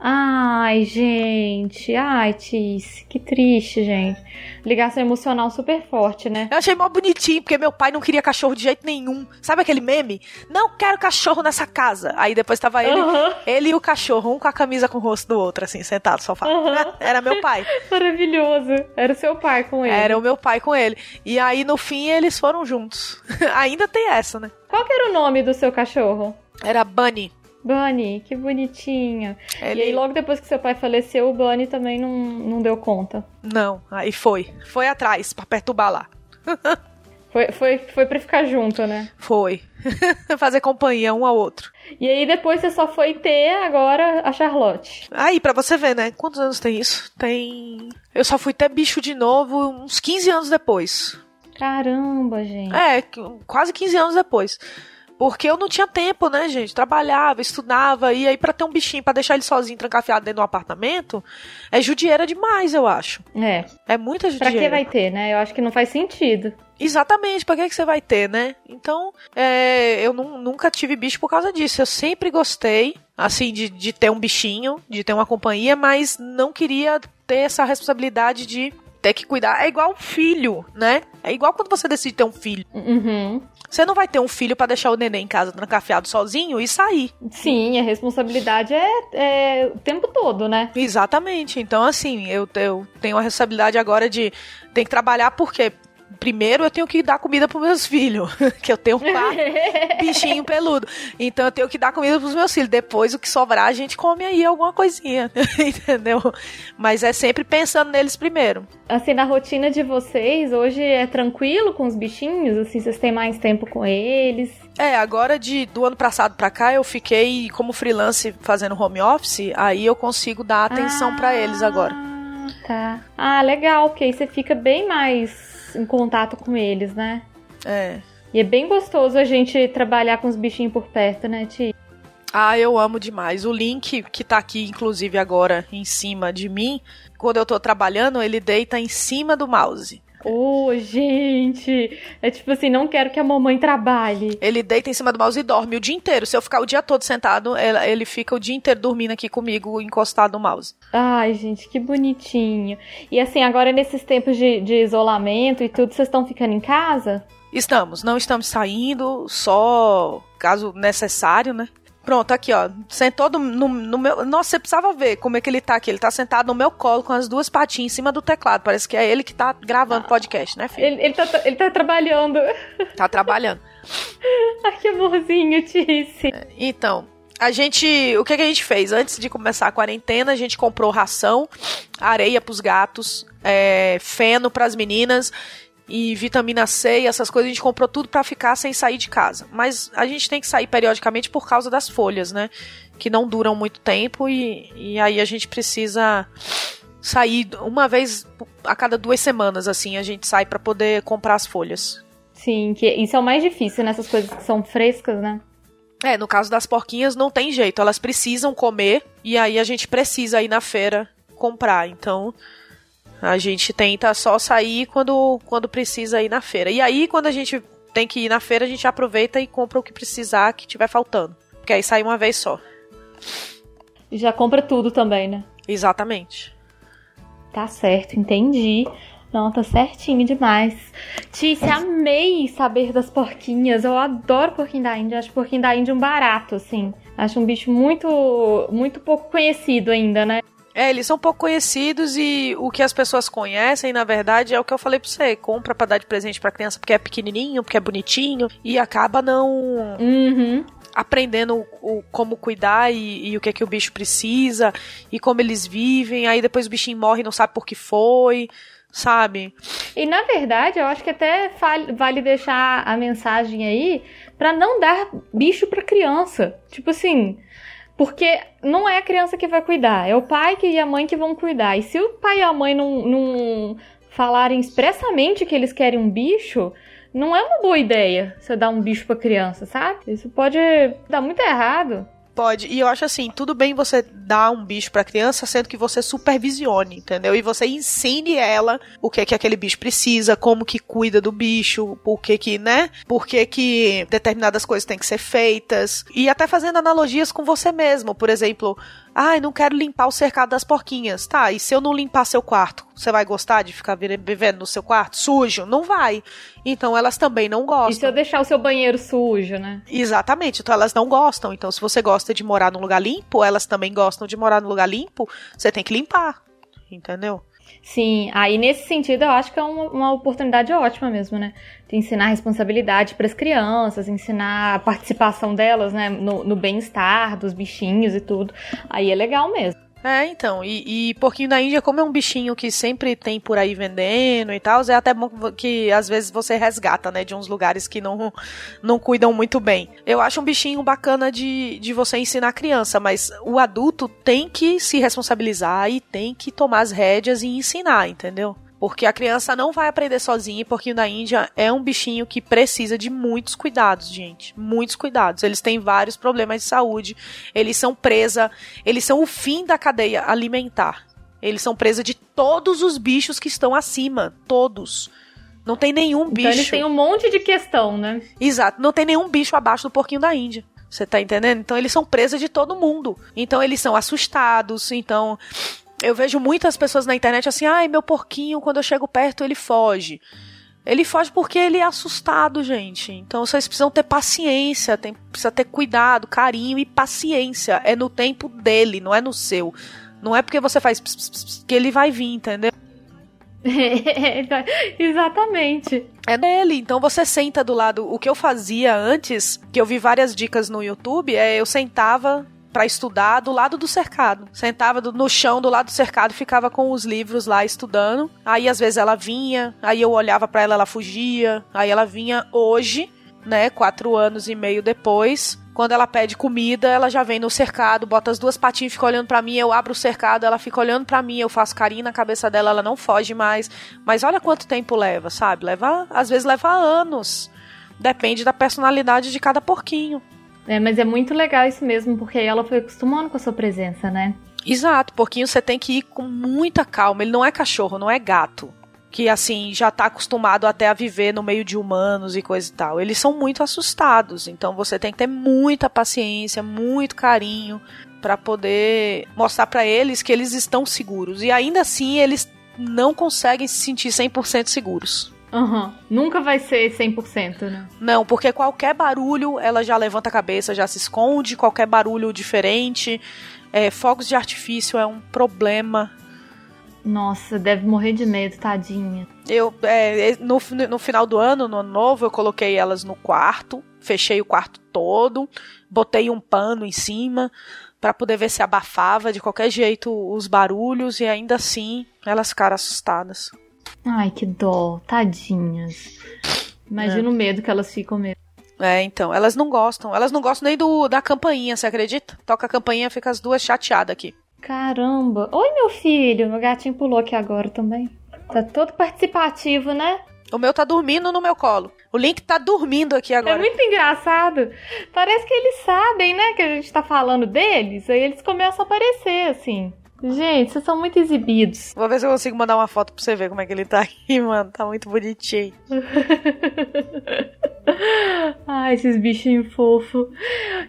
Ai, gente. Ai, Tice. Que triste, gente. Ligação emocional super forte, né? Eu achei mó bonitinho, porque meu pai não queria cachorro de jeito nenhum. Sabe aquele meme? Não quero cachorro nessa casa. Aí depois tava ele, Aham. ele e o cachorro, um com a camisa com o rosto do outro, assim, sentado no sofá. Aham. Era meu pai. Maravilhoso. Era o seu pai com ele. Era o meu pai com ele. E aí, no fim, eles foram juntos. Ainda tem essa, né? Qual que era o nome do seu cachorro? Era Bunny. Bunny, que bonitinho. Ele... E aí, logo depois que seu pai faleceu, o Bunny também não, não deu conta. Não, aí foi. Foi atrás, pra perturbar lá. Foi, foi, foi pra ficar junto, né? Foi. Fazer companhia um ao outro. E aí, depois você só foi ter agora a Charlotte. Aí, pra você ver, né? Quantos anos tem isso? Tem. Eu só fui ter bicho de novo uns 15 anos depois. Caramba, gente. É, quase 15 anos depois. Porque eu não tinha tempo, né, gente? Trabalhava, estudava, e aí pra ter um bichinho, pra deixar ele sozinho, trancafiado dentro de um apartamento, é judieira demais, eu acho. É. É muita Pra judieira. que vai ter, né? Eu acho que não faz sentido. Exatamente, pra que, que você vai ter, né? Então, é, eu nu- nunca tive bicho por causa disso. Eu sempre gostei, assim, de, de ter um bichinho, de ter uma companhia, mas não queria ter essa responsabilidade de ter que cuidar. É igual filho, né? É igual quando você decide ter um filho. Uhum. Você não vai ter um filho pra deixar o neném em casa trancafiado sozinho e sair. Sim, a responsabilidade é, é o tempo todo, né? Exatamente. Então, assim, eu, eu tenho a responsabilidade agora de ter que trabalhar porque. Primeiro eu tenho que dar comida pros meus filhos, que eu tenho quatro bichinho peludo. Então eu tenho que dar comida pros meus filhos. Depois o que sobrar a gente come aí alguma coisinha, entendeu? Mas é sempre pensando neles primeiro. Assim, na rotina de vocês, hoje é tranquilo com os bichinhos? Assim, vocês têm mais tempo com eles? É, agora de do ano passado pra cá eu fiquei como freelance fazendo home office, aí eu consigo dar atenção pra eles agora. Ah, tá. Ah, legal, porque aí você fica bem mais em contato com eles, né? É. E é bem gostoso a gente trabalhar com os bichinhos por perto, né, Ti? Ah, eu amo demais. O link que tá aqui, inclusive, agora em cima de mim, quando eu tô trabalhando, ele deita em cima do mouse. Ô, gente! É tipo assim, não quero que a mamãe trabalhe. Ele deita em cima do mouse e dorme o dia inteiro. Se eu ficar o dia todo sentado, ele fica o dia inteiro dormindo aqui comigo, encostado no mouse. Ai, gente, que bonitinho. E assim, agora nesses tempos de, de isolamento e tudo, vocês estão ficando em casa? Estamos, não estamos saindo, só caso necessário, né? Pronto, aqui, ó. Sentou no, no- no meu. Nossa, você precisava ver como é que ele tá aqui. Ele tá sentado no meu colo com as duas patinhas em cima do teclado. Parece que é ele que tá gravando podcast, né, filho? Ele, ele, tá, ele tá trabalhando. Tá trabalhando. Ai, que amorzinho, Tice. Então, a gente. O que, que a gente fez? Antes de começar a quarentena, a gente comprou ração, areia pros gatos, é, feno pras meninas e vitamina C e essas coisas. A gente comprou tudo pra ficar sem sair de casa. Mas a gente tem que sair periodicamente por causa das folhas, né? Que não duram muito tempo e, e aí a gente precisa sair uma vez a cada duas semanas, assim, a gente sai pra poder comprar as folhas. Sim, que isso é o mais difícil nessas coisas que são frescas, né? É, no caso das porquinhas não tem jeito, elas precisam comer e aí a gente precisa ir na feira comprar. Então a gente tenta só sair quando, quando precisa ir na feira. E aí quando a gente tem que ir na feira, a gente aproveita e compra o que precisar, que tiver faltando. Porque aí sai uma vez só. E já compra tudo também, né? Exatamente. Tá certo, entendi. Não, tá certinho demais. Tice, amei saber das porquinhas. Eu adoro porquinho da Índia. Acho porquinho da Índia um barato, assim. Acho um bicho muito, muito pouco conhecido ainda, né? É, eles são pouco conhecidos e o que as pessoas conhecem, na verdade, é o que eu falei pra você. Compra pra dar de presente pra criança porque é pequenininho, porque é bonitinho e acaba não Uhum. aprendendo o, o- como cuidar e, e o que é que o bicho precisa e como eles vivem. Aí depois o bichinho morre e não sabe por que foi, sabe? E na verdade, eu acho que até vale deixar a mensagem aí pra não dar bicho pra criança. Tipo assim, porque não é a criança que vai cuidar, é o pai e a mãe que vão cuidar. E se o pai e a mãe não, não falarem expressamente que eles querem um bicho, não é uma boa ideia você dar um bicho pra criança, sabe? Isso pode dar muito errado. Pode. E eu acho assim, tudo bem você dar um bicho para criança, sendo que você supervisione, entendeu? E você ensine ela o que que aquele bicho precisa, como que cuida do bicho, por que que, né? Por que que determinadas coisas têm que ser feitas e até fazendo analogias com você mesmo, por exemplo, Ai, não quero limpar o cercado das porquinhas. Tá, e se eu não limpar seu quarto, você vai gostar de ficar vivendo no seu quarto sujo? Não vai. Então elas também não gostam. E se eu deixar o seu banheiro sujo, né? Exatamente. Então elas não gostam. Então se você gosta de morar num lugar limpo, elas também gostam de morar num lugar limpo, você tem que limpar. Entendeu? Sim, aí nesse sentido eu acho que é uma, uma oportunidade ótima mesmo, né? De ensinar responsabilidade para as crianças, ensinar a participação delas, né, no, no bem-estar dos bichinhos e tudo. Aí é legal mesmo. É, então, e, e, porquinho da Índia, como é um bichinho que sempre tem por aí vendendo e tal, é até bom que às vezes você resgata, né, de uns lugares que não, não cuidam muito bem. Eu acho um bichinho bacana de, de você ensinar a criança, mas o adulto tem que se responsabilizar e tem que tomar as rédeas e ensinar, entendeu? Porque a criança não vai aprender sozinha e porquinho da Índia é um bichinho que precisa de muitos cuidados, gente. Muitos cuidados. Eles têm vários problemas de saúde. Eles são presa, eles são o fim da cadeia alimentar. Eles são presa de todos os bichos que estão acima. Todos. Não tem nenhum bicho. Então eles têm um monte de questão, né? Exato. Não tem nenhum bicho abaixo do porquinho da Índia. Você tá entendendo? Então eles são presa de todo mundo. Então eles são assustados. Então eu vejo muitas pessoas na internet assim, ai, meu porquinho, quando eu chego perto, ele foge. Ele foge porque ele é assustado, gente. Então vocês precisam ter paciência, tem, precisa ter cuidado, carinho e paciência. É no tempo dele, não é no seu. Não é porque você faz pss, pss, que ele vai vir, entendeu? Exatamente. É dele. Então você senta do lado. O que eu fazia antes, que eu vi várias dicas no YouTube, é eu sentava para estudar do lado do cercado. Sentava no chão do lado do cercado, ficava com os livros lá estudando. Aí às vezes ela vinha, aí eu olhava para ela, ela fugia. Aí ela vinha hoje, né, quatro anos e meio depois. Quando ela pede comida, ela já vem no cercado, bota as duas patinhas, fica olhando para mim, eu abro o cercado, ela fica olhando para mim, eu faço carinho na cabeça dela, ela não foge mais. Mas olha quanto tempo leva, sabe? Leva, às vezes leva anos. Depende da personalidade de cada porquinho. É, mas é muito legal isso mesmo, porque aí ela foi acostumando com a sua presença, né? Exato, porquinho você tem que ir com muita calma. Ele não é cachorro, não é gato. Que assim, já tá acostumado até a viver no meio de humanos e coisa e tal. Eles são muito assustados, então você tem que ter muita paciência, muito carinho para poder mostrar para eles que eles estão seguros. E ainda assim, eles não conseguem se sentir 100% seguros. Uhum. Nunca vai ser 100%, né? Não, porque qualquer barulho ela já levanta a cabeça, já se esconde, qualquer barulho diferente. É, fogos de artifício é um problema. Nossa, deve morrer de medo, tadinha. Eu, é, no, no final do ano, no ano novo, eu coloquei elas no quarto, fechei o quarto todo, botei um pano em cima para poder ver se abafava de qualquer jeito os barulhos e ainda assim elas ficaram assustadas. Ai, que dó, tadinhas. Imagina é. o medo que elas ficam mesmo. É, então, elas não gostam. Elas não gostam nem do da campainha, você acredita? Toca a campainha, fica as duas chateadas aqui. Caramba. Oi, meu filho. Meu gatinho pulou aqui agora também. Tá todo participativo, né? O meu tá dormindo no meu colo. O Link tá dormindo aqui agora. É muito engraçado. Parece que eles sabem, né, que a gente tá falando deles. Aí eles começam a aparecer, assim. Gente, vocês são muito exibidos. Vou ver se eu consigo mandar uma foto pra você ver como é que ele tá aqui, mano. Tá muito bonitinho. Ai, esses bichinhos fofos.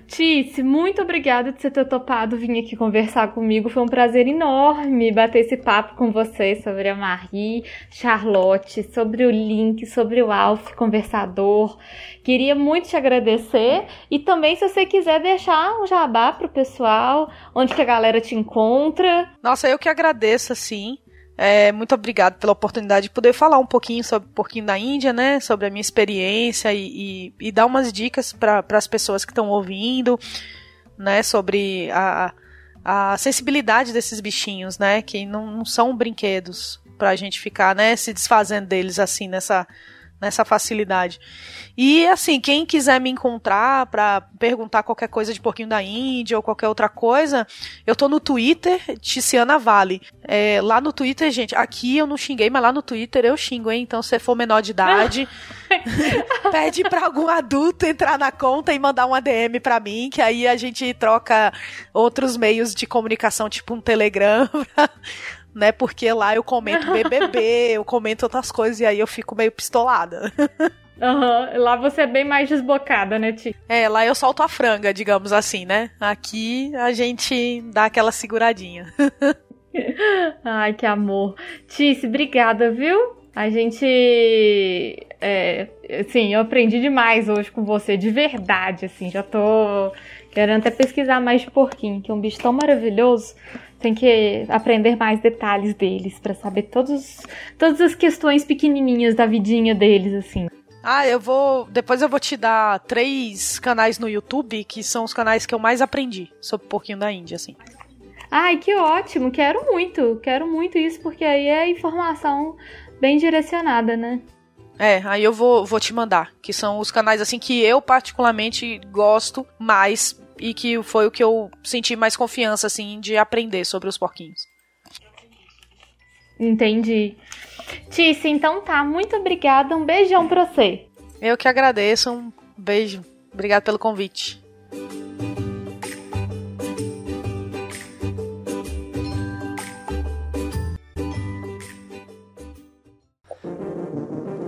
Tice, muito obrigada de você ter topado vir aqui conversar comigo. Foi um prazer enorme bater esse papo com você sobre a Marie, Charlotte, sobre o Link, sobre o Alf, conversador. Queria muito te agradecer e também se você quiser deixar um jabá pro pessoal, onde que a galera te encontra. Nossa, eu que agradeço, assim. É, muito obrigado pela oportunidade de poder falar um pouquinho sobre um pouquinho da Índia, né? Sobre a minha experiência e, e, e dar umas dicas para as pessoas que estão ouvindo, né? Sobre a, a sensibilidade desses bichinhos, né? Que não, não são brinquedos para a gente ficar, né? Se desfazendo deles assim nessa nessa facilidade. E assim, quem quiser me encontrar para perguntar qualquer coisa de Porquinho da Índia ou qualquer outra coisa, eu tô no Twitter, Ticiana Vale. É, lá no Twitter, gente, aqui eu não xinguei, mas lá no Twitter eu xingo, hein? Então, se você for menor de idade, pede pra algum adulto entrar na conta e mandar uma DM pra mim, que aí a gente troca outros meios de comunicação, tipo um Telegram, né? Porque lá eu comento BBB, eu comento outras coisas e aí eu fico meio pistolada. Uhum. Lá você é bem mais desbocada, né, Ti? É, lá eu solto a franga, digamos assim, né? Aqui a gente dá aquela seguradinha. Ai, que amor. Tice, obrigada, viu? A gente. É, assim, eu aprendi demais hoje com você, de verdade, assim. Já tô querendo até pesquisar mais de porquinho, que é um bicho tão maravilhoso. Tem que aprender mais detalhes deles para saber todos, todas as questões pequenininhas da vidinha deles, assim. Ah, eu vou. Depois eu vou te dar três canais no YouTube que são os canais que eu mais aprendi sobre o porquinho da Índia, assim. Ai, que ótimo! Quero muito, quero muito isso, porque aí é informação bem direcionada, né? É, aí eu vou, vou te mandar, que são os canais assim que eu particularmente gosto mais e que foi o que eu senti mais confiança assim de aprender sobre os porquinhos. Entendi. Tice, então tá. Muito obrigada. Um beijão pra você. Eu que agradeço. Um beijo. Obrigado pelo convite.